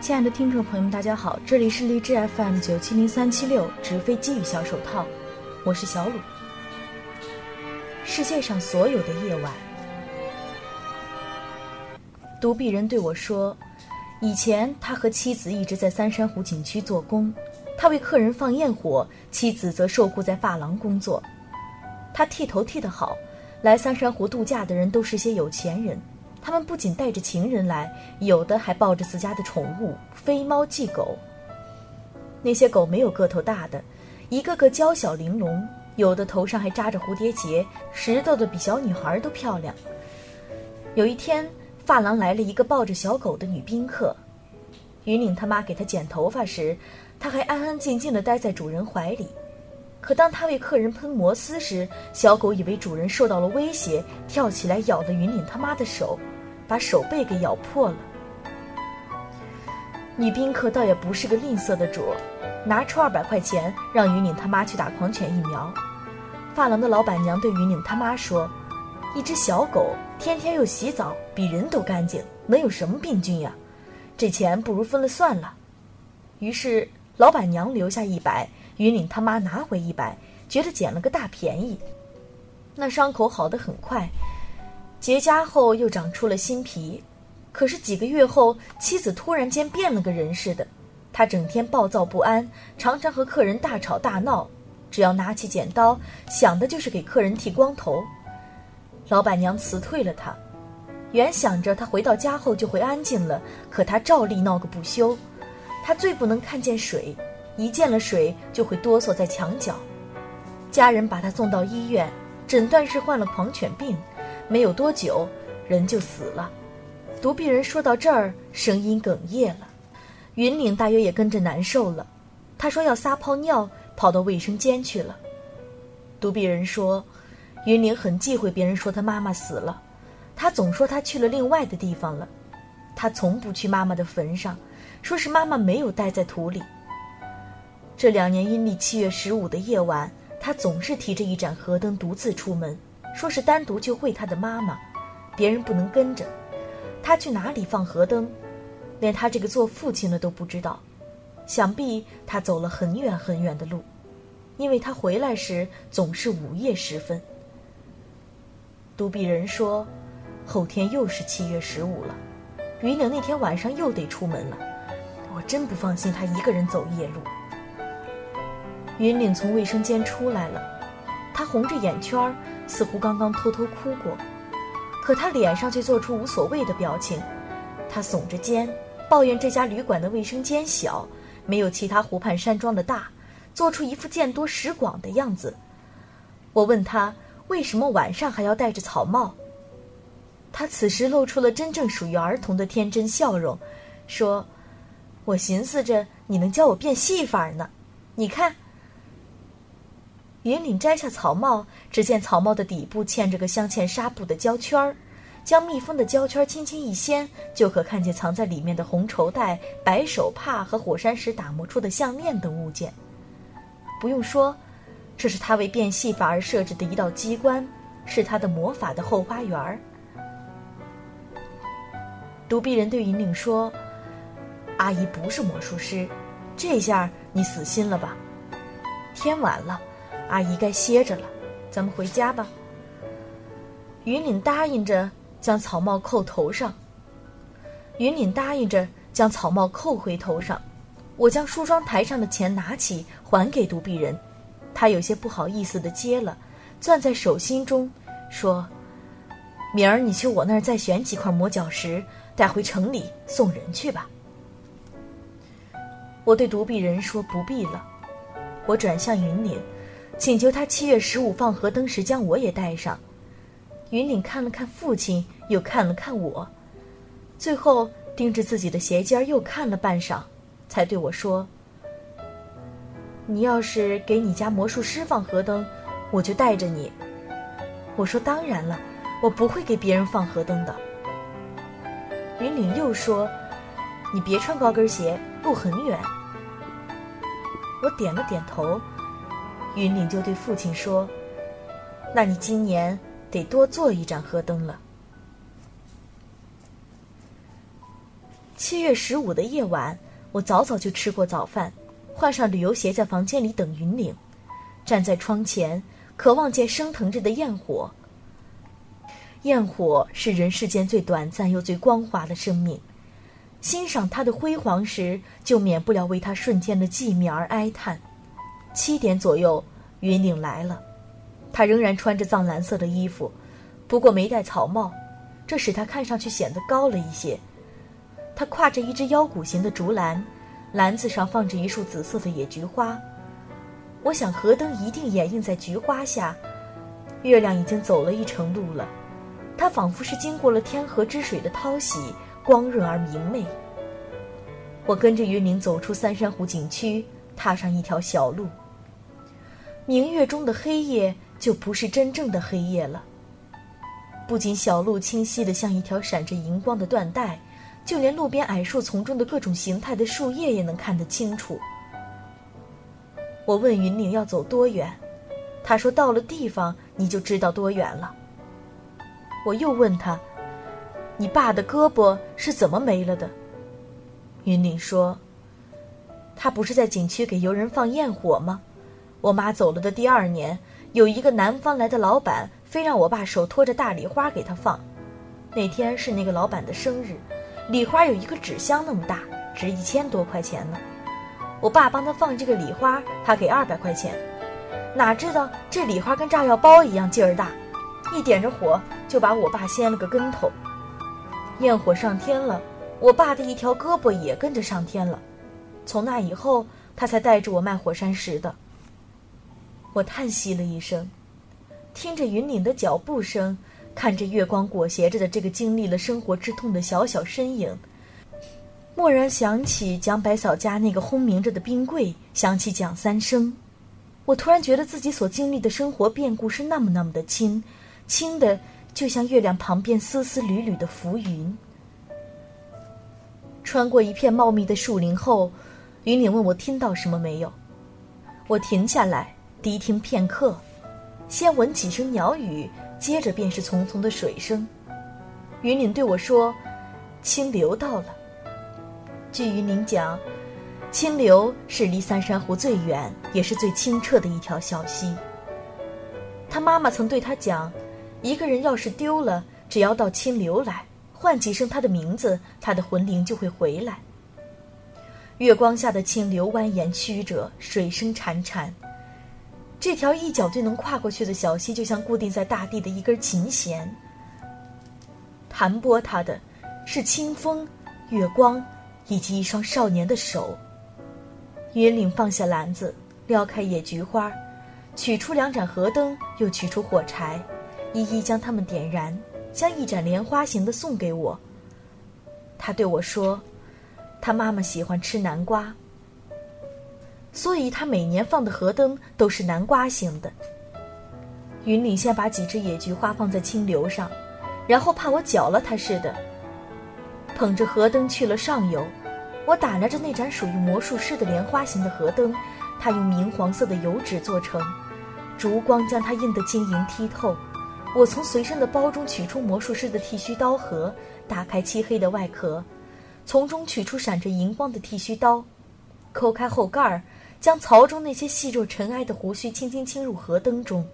亲爱的听众朋友们，大家好，这里是荔枝 FM 九七零三七六直飞机与小手套，我是小鲁。世界上所有的夜晚，独臂人对我说，以前他和妻子一直在三山湖景区做工，他为客人放焰火，妻子则受雇在发廊工作。他剃头剃得好，来三山湖度假的人都是些有钱人。他们不仅带着情人来，有的还抱着自家的宠物飞猫寄狗。那些狗没有个头大的，一个个娇小玲珑，有的头上还扎着蝴蝶结，拾掇的比小女孩都漂亮。有一天，发廊来了一个抱着小狗的女宾客，云岭他妈给她剪头发时，她还安安静静地待在主人怀里。可当他为客人喷摩丝时，小狗以为主人受到了威胁，跳起来咬了云岭他妈的手。把手背给咬破了。女宾客倒也不是个吝啬的主，拿出二百块钱让云岭他妈去打狂犬疫苗。发廊的老板娘对云岭他妈说：“一只小狗天天又洗澡，比人都干净，能有什么病菌呀？这钱不如分了算了。”于是老板娘留下一百，云岭他妈拿回一百，觉得捡了个大便宜。那伤口好得很快。结痂后又长出了新皮，可是几个月后，妻子突然间变了个人似的。他整天暴躁不安，常常和客人大吵大闹。只要拿起剪刀，想的就是给客人剃光头。老板娘辞退了他，原想着他回到家后就会安静了，可他照例闹个不休。他最不能看见水，一见了水就会哆嗦在墙角。家人把他送到医院，诊断是患了狂犬病。没有多久，人就死了。独臂人说到这儿，声音哽咽了。云岭大约也跟着难受了，他说要撒泡尿，跑到卫生间去了。独臂人说，云岭很忌讳别人说他妈妈死了，他总说他去了另外的地方了。他从不去妈妈的坟上，说是妈妈没有待在土里。这两年阴历七月十五的夜晚，他总是提着一盏河灯独自出门。说是单独去会他的妈妈，别人不能跟着。他去哪里放河灯，连他这个做父亲的都不知道。想必他走了很远很远的路，因为他回来时总是午夜时分。独臂人说，后天又是七月十五了，云岭那天晚上又得出门了。我真不放心他一个人走夜路。云岭从卫生间出来了，他红着眼圈儿。似乎刚刚偷偷哭过，可他脸上却做出无所谓的表情。他耸着肩，抱怨这家旅馆的卫生间小，没有其他湖畔山庄的大，做出一副见多识广的样子。我问他为什么晚上还要戴着草帽。他此时露出了真正属于儿童的天真笑容，说：“我寻思着你能教我变戏法呢，你看。”云岭摘下草帽，只见草帽的底部嵌着个镶嵌纱布的胶圈儿，将密封的胶圈轻轻一掀，就可看见藏在里面的红绸带、白手帕和火山石打磨出的项链等物件。不用说，这是他为变戏法而设置的一道机关，是他的魔法的后花园。独臂人对云岭说：“阿姨不是魔术师，这下你死心了吧？天晚了。”阿姨该歇着了，咱们回家吧。云岭答应着，将草帽扣头上。云岭答应着，将草帽扣回头上。我将梳妆台上的钱拿起，还给独臂人。他有些不好意思的接了，攥在手心中，说：“明儿你去我那儿再选几块磨脚石，带回城里送人去吧。”我对独臂人说：“不必了。”我转向云岭。请求他七月十五放河灯时将我也带上。云岭看了看父亲，又看了看我，最后盯着自己的鞋尖又看了半晌，才对我说：“你要是给你家魔术师放河灯，我就带着你。”我说：“当然了，我不会给别人放河灯的。”云岭又说：“你别穿高跟鞋，路很远。”我点了点头。云岭就对父亲说：“那你今年得多做一盏河灯了。”七月十五的夜晚，我早早就吃过早饭，换上旅游鞋，在房间里等云岭，站在窗前，渴望见升腾着的焰火。焰火是人世间最短暂又最光滑的生命，欣赏它的辉煌时，就免不了为它瞬间的寂灭而哀叹。七点左右，云岭来了，他仍然穿着藏蓝色的衣服，不过没戴草帽，这使他看上去显得高了一些。他挎着一只腰鼓形的竹篮，篮子上放着一束紫色的野菊花。我想河灯一定掩映在菊花下，月亮已经走了一程路了，它仿佛是经过了天河之水的淘洗，光润而明媚。我跟着云岭走出三山湖景区，踏上一条小路。明月中的黑夜就不是真正的黑夜了。不仅小路清晰的像一条闪着银光的缎带。就连路边矮树丛中的各种形态的树叶也能看得清楚。我问云岭要走多远，他说到了地方你就知道多远了。我又问他，你爸的胳膊是怎么没了的？云岭说，他不是在景区给游人放焰火吗？我妈走了的第二年，有一个南方来的老板，非让我爸手托着大礼花给他放。那天是那个老板的生日。礼花有一个纸箱那么大，值一千多块钱呢。我爸帮他放这个礼花，他给二百块钱。哪知道这礼花跟炸药包一样劲儿大，一点着火就把我爸掀了个跟头。焰火上天了，我爸的一条胳膊也跟着上天了。从那以后，他才带着我卖火山石的。我叹息了一声，听着云岭的脚步声。看着月光裹挟着的这个经历了生活之痛的小小身影，蓦然想起蒋百嫂家那个轰鸣着的冰柜，想起蒋三生，我突然觉得自己所经历的生活变故是那么那么的轻，轻的就像月亮旁边丝丝缕缕的浮云。穿过一片茂密的树林后，云岭问我听到什么没有，我停下来，低听片刻，先闻几声鸟语。接着便是淙淙的水声，云岭对我说：“清流到了。”据云岭讲，清流是离三山湖最远也是最清澈的一条小溪。他妈妈曾对他讲：“一个人要是丢了，只要到清流来，唤几声他的名字，他的魂灵就会回来。”月光下的清流蜿蜒曲折，水声潺潺。这条一脚就能跨过去的小溪，就像固定在大地的一根琴弦。弹拨它的，是清风、月光，以及一双少年的手。云岭放下篮子，撩开野菊花，取出两盏河灯，又取出火柴，一一将它们点燃，将一盏莲花形的送给我。他对我说：“他妈妈喜欢吃南瓜。”所以他每年放的河灯都是南瓜形的。云岭先把几只野菊花放在清流上，然后怕我搅了它似的，捧着河灯去了上游。我打量着那盏属于魔术师的莲花形的河灯，它用明黄色的油纸做成，烛光将它映得晶莹剔透。我从随身的包中取出魔术师的剃须刀盒，打开漆黑的外壳，从中取出闪着荧光的剃须刀，抠开后盖儿。将槽中那些细若尘埃的胡须轻轻倾入河灯中。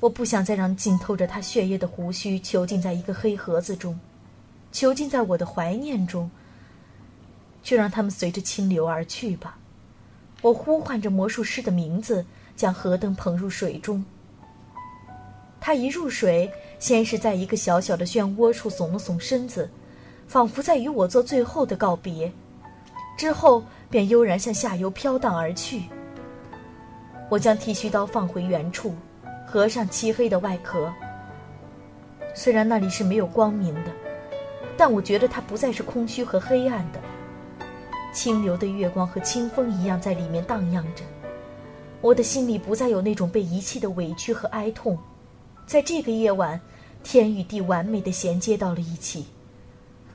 我不想再让浸透着他血液的胡须囚禁在一个黑盒子中，囚禁在我的怀念中。就让他们随着清流而去吧。我呼唤着魔术师的名字，将河灯捧入水中。他一入水，先是在一个小小的漩涡处耸了耸身子，仿佛在与我做最后的告别。之后。便悠然向下游飘荡而去。我将剃须刀放回原处，合上漆黑的外壳。虽然那里是没有光明的，但我觉得它不再是空虚和黑暗的。清流的月光和清风一样在里面荡漾着。我的心里不再有那种被遗弃的委屈和哀痛。在这个夜晚，天与地完美的衔接到了一起。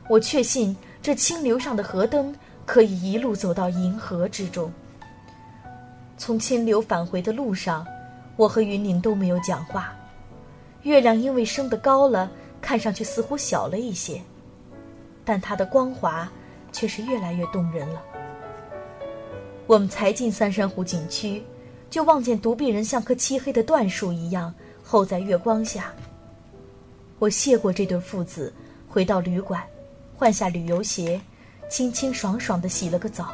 我确信这清流上的河灯。可以一路走到银河之中。从清流返回的路上，我和云岭都没有讲话。月亮因为升得高了，看上去似乎小了一些。但它的光华却是越来越动人了。我们才进三山湖景区，就望见独臂人像棵漆黑的椴树一样候在月光下。我谢过这对父子，回到旅馆，换下旅游鞋，清清爽爽地洗了个澡，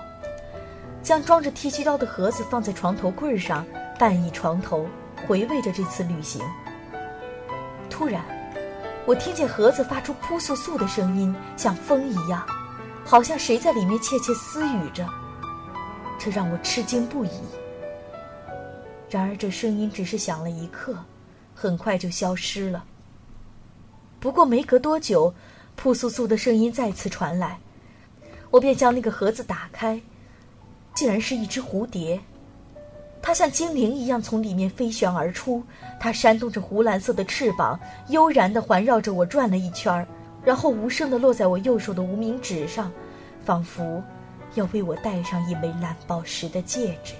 将装着剃须刀的盒子放在床头柜上，半倚床头，回味着这次旅行。突然，我听见盒子发出扑簌簌的声音，像风一样，好像谁在里面窃窃私语着。这让我吃惊不已。然而，这声音只是响了一刻，很快就消失了。不过没隔多久，扑簌簌的声音再次传来，我便将那个盒子打开，竟然是一只蝴蝶。它像精灵一样从里面飞旋而出，它扇动着湖蓝色的翅膀，悠然地环绕着我转了一圈儿然后无声地落在我右手的无名指上，仿佛要为我戴上一枚蓝宝石的戒指。